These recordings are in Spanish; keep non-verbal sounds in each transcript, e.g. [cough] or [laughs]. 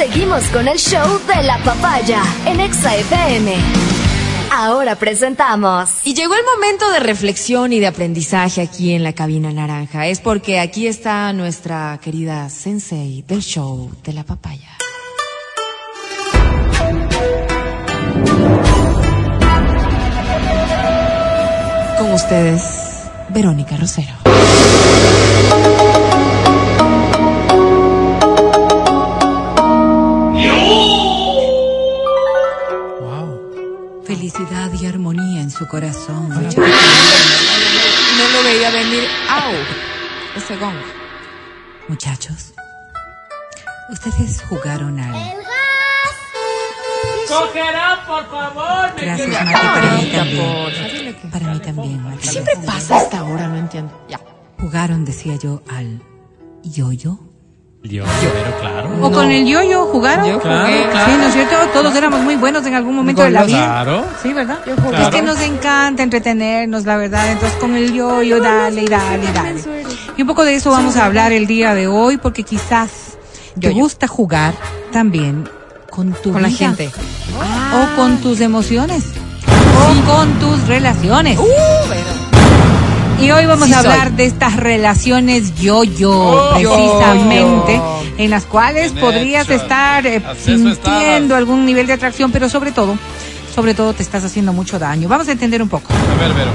Seguimos con el show de la papaya en Exa FM. Ahora presentamos. Y llegó el momento de reflexión y de aprendizaje aquí en la cabina naranja. Es porque aquí está nuestra querida sensei del show de la papaya. Con ustedes, Verónica Rosero. Armonía en su corazón. No lo veía venir. ¡Au! Ese gong. Muchachos, ustedes jugaron al... ¡Cogerá, por favor! Gracias, Mati, para mí también. Para mí también, Mati. Siempre pasa a esta hora, no entiendo. Ya. Jugaron, decía yo, al yoyo. Yo, pero claro. ¿O con el yoyo jugaron? Yo Claro, jugué. claro. Sí, ¿no es cierto? Todos éramos muy buenos en algún momento de la vida. Claro. Sí, ¿verdad? jugué. Es que nos encanta entretenernos, la verdad. Entonces, con el yo-yo, dale, y dale, y dale. Y un poco de eso vamos a hablar el día de hoy, porque quizás te gusta jugar también con tu Con la vida. gente. O con tus emociones. O con tus relaciones. Uh, pero- Y hoy vamos Sí a soy. hablar de estas relaciones yo-yo, Oh, precisamente, yo-yo. en las cuales Bien podrías hecho. estar eh, sintiendo algún nivel de atracción, pero sobre todo, sobre todo te estás haciendo mucho daño. Vamos a entender un poco. A ver, Vero.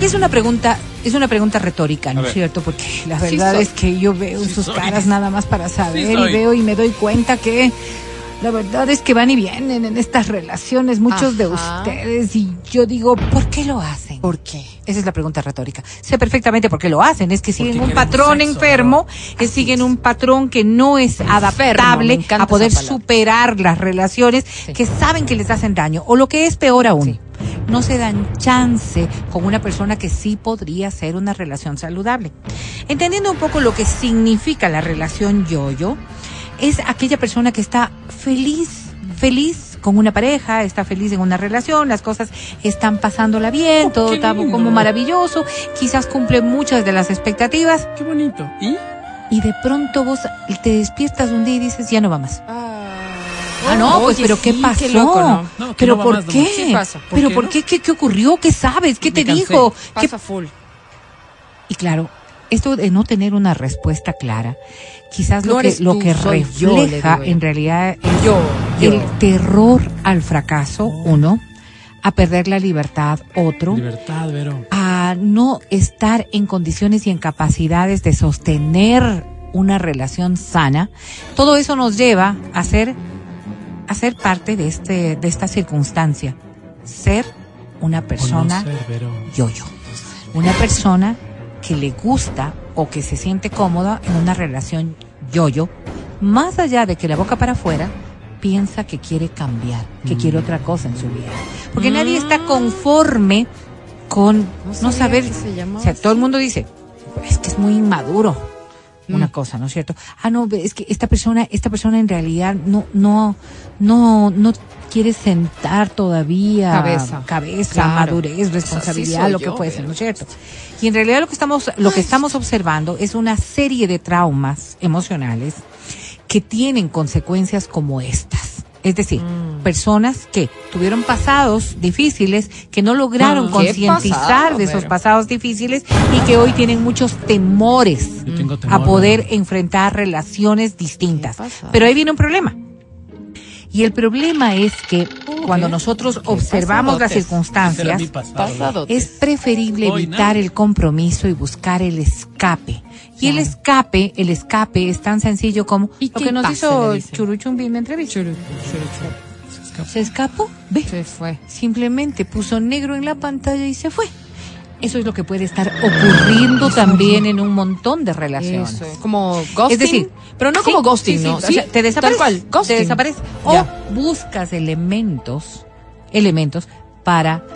Es una pregunta, es una pregunta retórica, ¿no es cierto? Porque la verdad es que yo veo en Sí sus soy. caras nada más para saber y veo y me doy cuenta que la verdad es que van y vienen en estas relaciones muchos de ustedes y yo digo, ¿por qué lo hacen? ¿Por qué? Esa es la pregunta retórica. Sé perfectamente por qué lo hacen. Es que siguen un patrón sexo, enfermo, que siguen un patrón que no es adaptable a poder superar las relaciones Sí. que saben que les hacen daño. O lo que es peor aún, Sí. no se dan chance con una persona que sí podría ser una relación saludable. Entendiendo un poco lo que significa la relación yo-yo, es aquella persona que está feliz, feliz con una pareja, está feliz en una relación, las cosas están pasándola bien, todo qué está lindo. como maravilloso, quizás cumple muchas de las expectativas Qué bonito. ¿Y? y de pronto vos te despiertas un día y dices, ya no va más. Ah, no, pues, pero ¿qué pasó? qué loco, ¿no? No, que ¿Pero no por más, qué? pasa. ¿Por ¿Pero qué, por qué? ¿Qué, qué ocurrió? ¿Qué sabes? ¿Qué te cansé. dijo? ¿Qué Pasa full. y claro, esto de no tener una respuesta clara, quizás No lo que, lo tú, que refleja yo. en realidad es Yo, yo. el terror al fracaso, uno, a perder la libertad, otro, Libertad, Vero. a no estar en condiciones y en capacidades de sostener una relación sana. Todo eso nos lleva a ser, a ser parte de este, de esta circunstancia. Ser una persona yo-yo. Una persona que le gusta o que se siente cómoda en una relación yo-yo, más allá de que la boca para afuera piensa que quiere cambiar, que quiere otra cosa en su vida. Porque nadie está conforme con no, saber, se o sea, todo el mundo dice, es que es muy inmaduro. Una cosa, ¿no es cierto? Ah, no, es que esta persona, esta persona en realidad no, no, no, no quiere sentar todavía Cabeza. cabeza, Claro. madurez, responsabilidad, lo que fuese, pero- ¿no es cierto? Y en realidad lo que estamos, lo que estamos observando es una serie de traumas emocionales que tienen consecuencias como estas. Es decir, Mm. personas que tuvieron pasados difíciles, que no lograron ¿Qué concientizar de esos pasados difíciles y que hoy tienen muchos temores Yo tengo a poder enfrentar relaciones distintas. Pero ahí viene un problema. Y el problema es que cuando nosotros observamos las circunstancias, es preferible evitar el compromiso y buscar el escape. Y el escape, el escape es tan sencillo como ¿Y lo qué que nos pase, hizo? Churuchumbi en la entrevista. Churu, churu, churu. Se escapó, ve, Se fue. simplemente puso negro en la pantalla y se fue. Eso es lo que puede estar ocurriendo también en un montón de relaciones. Eso, como ghosting. Es decir, pero no sí, como ghosting, sí, sí, ¿no? o sea, te desaparece. Tal cual, ghosting. Te desaparece. O Ya. buscas elementos, elementos para,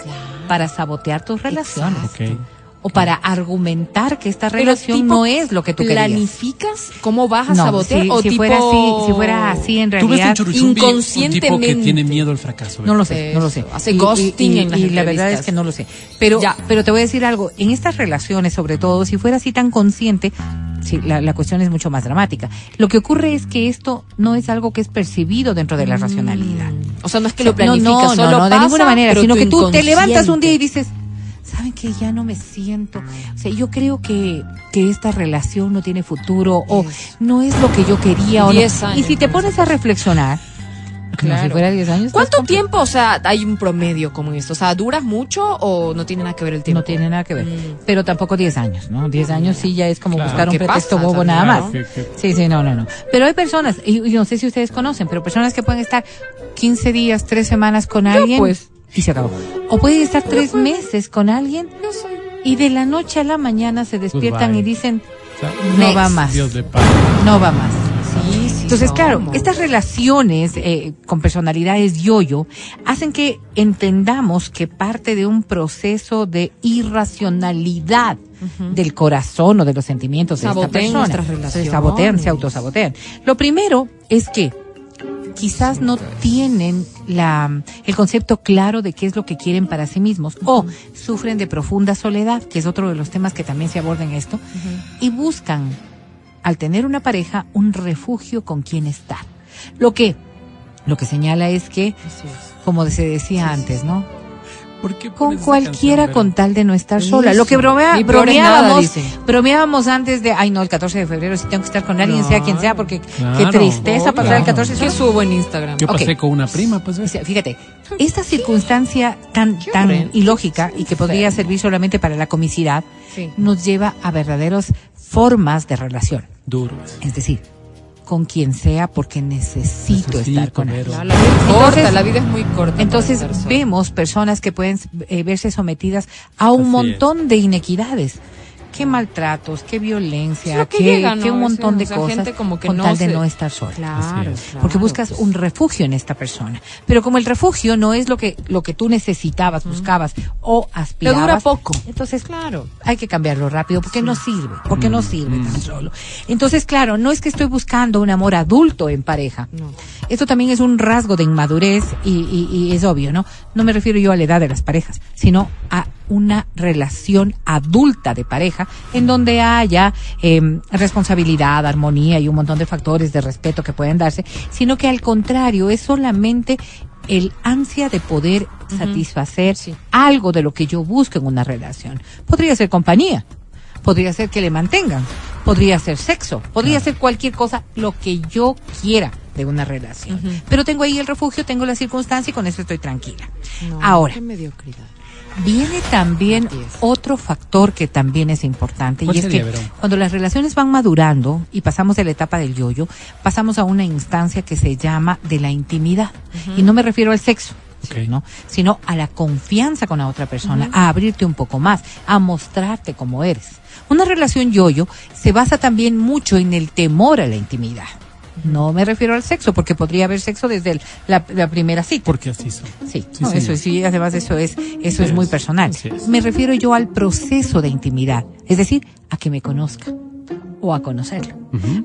para sabotear tus relaciones. Ok. O para argumentar que esta relación tipo, no es lo que tú querías. ¿Planificas cómo vas a No, sabotear? si, o si tipo... fuera así, si fuera así en Tú ves en realidad. Churuchumbi un tipo que inconscientemente. tiene miedo al fracaso. No lo sé, no lo sé. Hace ghosting y, en las y la verdad es que no lo sé. Pero, Ya. pero te voy a decir algo. En estas relaciones, sobre todo, si fuera así tan consciente, sí, la, la cuestión es mucho más dramática. Lo que ocurre es que esto no es algo que es percibido dentro de la racionalidad. O sea, no es que lo planificas, no, no, solo no, de pasa, ninguna manera, sino que tú te levantas un día y dices, ¿saben que ya no me siento? O sea, yo creo que, que esta relación no tiene futuro o no es lo que yo quería o no. Años, Y si te pones a reflexionar, como si Claro. fuera 10 años. ¿Cuánto tiempo, o sea, hay un promedio como esto? O sea, ¿duras mucho o no tiene nada que ver el tiempo? No tiene nada que ver. Mm. Pero tampoco 10 años, ¿no? 10 años sí ya es como Claro. buscar un ¿Qué pretexto pasa bobo nada más. Sí, sí, no, no, no. Pero hay personas, y, y no sé si ustedes conocen, pero personas que pueden estar 15 días, 3 semanas con alguien pues. Y se acabó. O pueden estar 3 meses con alguien y de la noche a la mañana se despiertan bye. y dicen, o sea, no va más, Dios de paz. no va más. Sí, sí. Entonces, claro, estas relaciones eh, con personalidades yo-yo hacen que entendamos que parte de un proceso de irracionalidad del corazón o de los sentimientos de esta persona. Se sabotean, se autosabotean. Lo primero es que quizás no tienen la, el concepto claro de qué es lo que quieren para sí mismos o sufren de profunda soledad, que es otro de los temas que también se aborda en esto, y buscan, al tener una pareja, un refugio con quien estar. Lo que, lo que señala es que, es. como se decía antes, ¿no? ¿Por qué Con cualquiera canción, con tal de no estar Eso. sola. Lo que bromea, nada, bromeábamos, bromeábamos antes de, ay no, el 14 de febrero si tengo que estar con alguien, sea quien sea, porque qué tristeza pasar el claro. 14 de ¿Qué febrero. subo en Instagram? Yo pasé con una prima, pues. ¿ves? Fíjate, esta circunstancia tan, Qué tan horrendo. ilógica y que podría servir solamente para la comicidad, Sí. nos lleva a verdaderas formas de relación. Duro. es. Es decir, con quien sea porque necesito, Necesito, estar con él. La vida es Entonces- corta, la vida es muy corta. Entonces vemos personas que pueden eh, verse sometidas a un Así montón de inequidades. Qué maltratos, qué violencia, que qué, llega, ¿no? qué un montón de veces, o sea, cosas gente como que con no tal de no estar sola. Claro, Así es. claro, Porque buscas pues. un refugio en esta persona. Pero como el refugio no es lo que, lo que tú necesitabas, buscabas o Te aspirabas. dura poco. Entonces, Claro. hay que cambiarlo rápido porque no sirve, porque no sirve tan solo. Entonces, claro, no es que estoy buscando un amor adulto en pareja. No. Esto también es un rasgo de inmadurez y, y- y es obvio, ¿no? No me refiero yo a la edad de las parejas, sino a una relación adulta de pareja en donde haya eh, responsabilidad, armonía y un montón de factores de respeto que pueden darse, sino que al contrario es solamente el ansia de poder satisfacer Sí. algo de lo que yo busco en una relación. Podría ser compañía, podría ser que le mantengan, podría ser sexo, podría ser cualquier cosa, lo que yo quiera de una relación. Pero tengo ahí el refugio, tengo la circunstancia y con eso estoy tranquila. No, Ahora, Qué mediocridad. Viene también otro factor que también es importante y ¿Cuál es sería, que Verón? cuando las relaciones van madurando y pasamos de la etapa del yoyo, pasamos a una instancia que se llama de la intimidad. Y no me refiero al sexo. ¿no? sino a la confianza con la otra persona, a abrirte un poco más, a mostrarte como eres. Una relación yoyo se basa también mucho en el temor a la intimidad. No me refiero al sexo, porque podría haber sexo desde el- la, la primera cita. Porque así son. Sí, Sí, no, eso sí, además eso es, eso es muy personal. es. Me refiero yo al proceso de intimidad, es decir, a que me conozca o a conocerlo,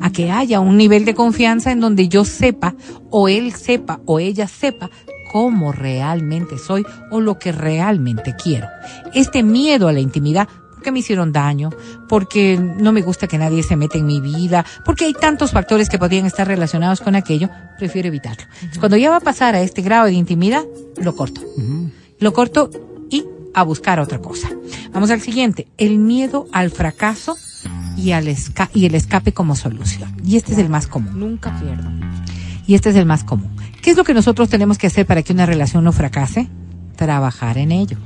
a que haya un nivel de confianza en donde yo sepa o él sepa o ella sepa cómo realmente soy o lo que realmente quiero. Este miedo a la intimidad porque me hicieron daño, porque no me gusta que nadie se meta en mi vida, porque hay tantos factores que podrían estar relacionados con aquello, prefiero evitarlo. Entonces, Cuando ya va a pasar a este grado de intimidad, lo corto. Ujú. Lo corto y a buscar otra cosa. Vamos al siguiente, el miedo al fracaso y, al esca- y el escape como solución. Y este es el más común. Nunca pierdo. Y este es el más común. ¿Qué es lo que nosotros tenemos que hacer para que una relación no fracase? Trabajar en ello.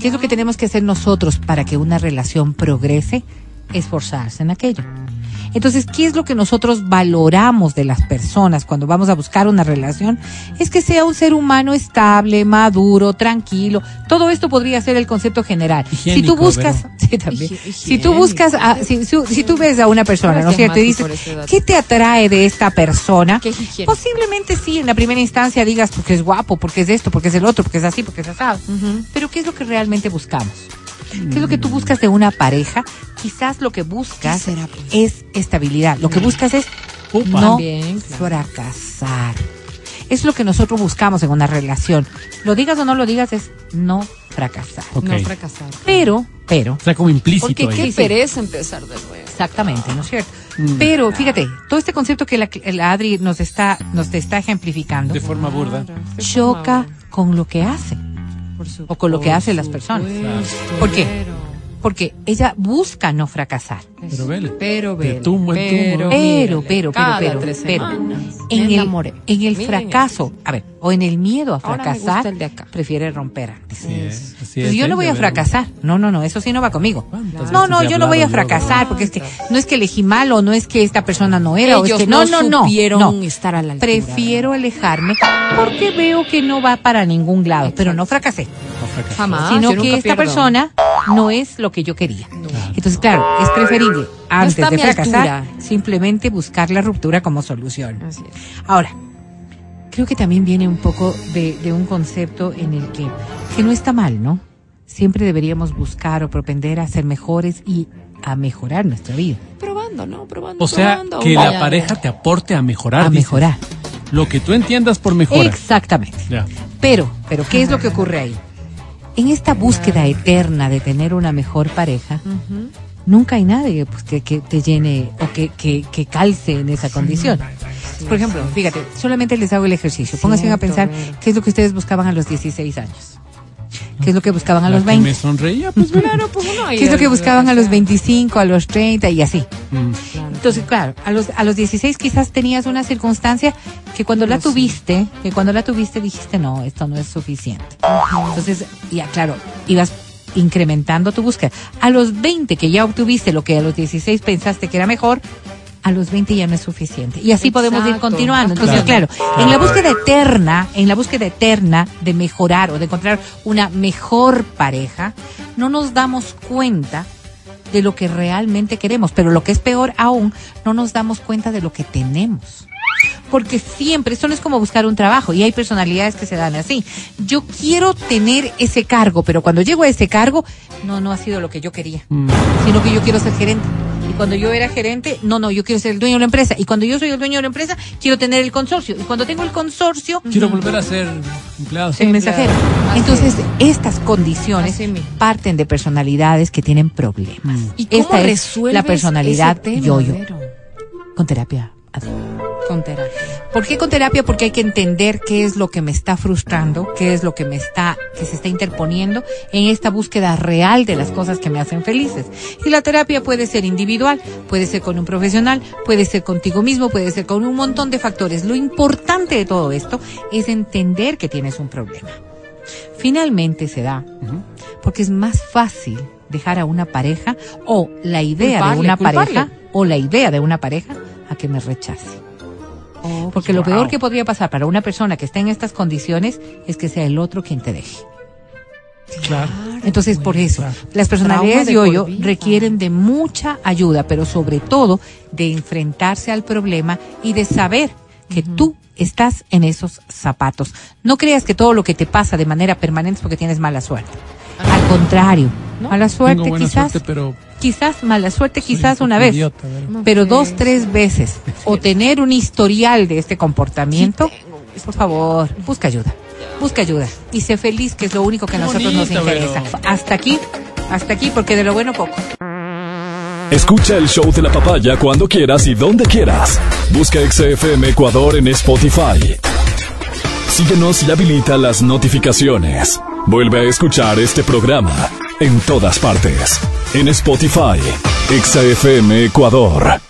¿Qué es lo que tenemos que hacer nosotros para que una relación progrese? Esforzarse en aquello. Entonces, ¿qué es lo que nosotros valoramos de las personas cuando vamos a buscar una relación? Es que sea un ser humano estable, maduro, tranquilo. Todo esto podría ser el concepto general. si tú buscas, [laughs] sí, también. Si tú buscas, a- si, si- si tú ves a una persona, ¿no es cierto? Y dices. ¿qué te atrae de esta persona? Posiblemente sí, en la primera instancia digas porque es guapo, porque es esto, porque es el otro, porque es así, porque es asado. Pero ¿qué es lo que realmente buscamos? ¿Qué es lo que tú buscas de una pareja? Quizás lo que buscas ¿Qué será, pues? es estabilidad. Lo que buscas es Upa. no También, claro. fracasar. Es lo que nosotros buscamos en una relación. Lo digas o no lo digas es no fracasar. No fracasar. Pero, pero, O sea, como implícito Porque ahí. qué pereza empezar de nuevo. Exactamente, ¿no es cierto? Mm. Pero fíjate, todo este concepto que la, la Adri nos está, nos está ejemplificando De forma burda. choca con lo que hace. O con lo que hacen las personas. ¿Por qué? Porque ella busca no fracasar. Pero vele. Pero, De vele, tumbo en pero, tumbo. Pero, pero, pero, pero, en el, en el fracaso, a ver, o en el miedo a fracasar, el de acá. prefiere romper antes. Así es. Así Pues es, yo no voy a fracasar. No, no, no, eso sí no va conmigo. ¿Cuántas No, no, yo no voy a fracasar porque es que no es que elegí mal o no es que esta persona no era o es Ellos que no, no, no no. supieron no. estar a la altura. Prefiero alejarme porque veo que no va para ningún lado, pero no fracasé, No fracasó. Jamás. sino que esta pierdo. persona no es lo que yo quería. Entonces, claro, es preferible antes de fracasar altura. simplemente buscar la ruptura como solución. Así es. Ahora, creo que también viene un poco de, de un concepto en el que, que no está mal, ¿no? Siempre deberíamos buscar o propender a ser mejores y a mejorar nuestra vida, Probando, ¿no? Probando. O sea, probando. que Vaya. la pareja te aporte a mejorar. a dices. mejorar. Lo que tú entiendas por mejorar. Exactamente. Ya. Pero, pero, ¿qué es lo que ocurre ahí? En esta búsqueda eterna de tener una mejor pareja, nunca hay nadie pues, que, que te llene o que, que, que calce en esa condición. Por ejemplo, fíjate, solamente les hago el ejercicio. Pónganse a pensar qué es lo que ustedes buscaban a los 16 años. ¿Qué es lo que buscaban a los que me 20? sonreía, pues. [laughs] Claro, pues uno ¿Qué es lo que buscaban a los de- 25, a los 30 y así? Mm. Entonces, claro, a los, a los 16 quizás tenías una circunstancia que cuando la sé. tuviste, que cuando la tuviste dijiste, no, esto no es suficiente. Entonces, ya, claro, ibas incrementando tu búsqueda. A los 20 que ya obtuviste lo que a los 16 pensaste que era mejor, a los 20 ya no es suficiente. Y así podemos ir continuando. Entonces, Claro. claro, en la búsqueda eterna, en la búsqueda eterna de mejorar o de encontrar una mejor pareja, no nos damos cuenta de lo que realmente queremos, pero lo que es peor aún, no nos damos cuenta de lo que tenemos. Porque siempre, esto no es como buscar un trabajo y hay personalidades que se dan así. Yo quiero tener ese cargo, pero cuando llego a ese cargo, no, no ha sido lo que yo quería, Mm. sino que yo quiero ser gerente. Y cuando yo era gerente, no, no, yo quiero ser el dueño de la empresa. Y cuando yo soy el dueño de la empresa, quiero tener el consorcio. Y cuando tengo el consorcio, Quiero volver a ser empleado. el mensajero. Así Entonces, estas condiciones parten de personalidades que tienen problemas. ¿Y cómo Esta es la personalidad yo-yo. Con terapia. Adri. Con terapia. ¿Por qué con terapia? Porque hay que entender qué es lo que me está frustrando, qué es lo que me está, que se está interponiendo en esta búsqueda real de las cosas que me hacen felices. Y la terapia puede ser individual, puede ser con un profesional, puede ser contigo mismo, puede ser con un montón de factores. Lo importante de todo esto es entender que tienes un problema. Finalmente se da porque es más fácil dejar a una pareja o la idea de una culparle. pareja o la idea de una pareja a que me rechace. Porque lo peor que podría pasar para una persona que está en estas condiciones es que sea el otro quien te deje. Claro. Entonces, por eso, las personalidades de yo-yo requieren de mucha ayuda, pero sobre todo de enfrentarse al problema y de saber que tú estás en esos zapatos. No creas que todo lo que te pasa de manera permanente es porque tienes mala suerte. Al contrario, mala Tengo suerte buena quizás, suerte, pero quizás mala suerte quizás un una vez, pero dos, tres veces, [laughs] o tener un historial de este comportamiento, por favor, busca ayuda, busca ayuda y sé feliz, que es lo único que a nosotros nos interesa. pero- Hasta aquí, hasta aquí, porque de lo bueno poco. Escucha el show de la papaya cuando quieras y donde quieras. Busca XFM Ecuador en Spotify. Síguenos y habilita las notificaciones. Vuelve a escuchar este programa en todas partes. En Spotify, XFM Ecuador.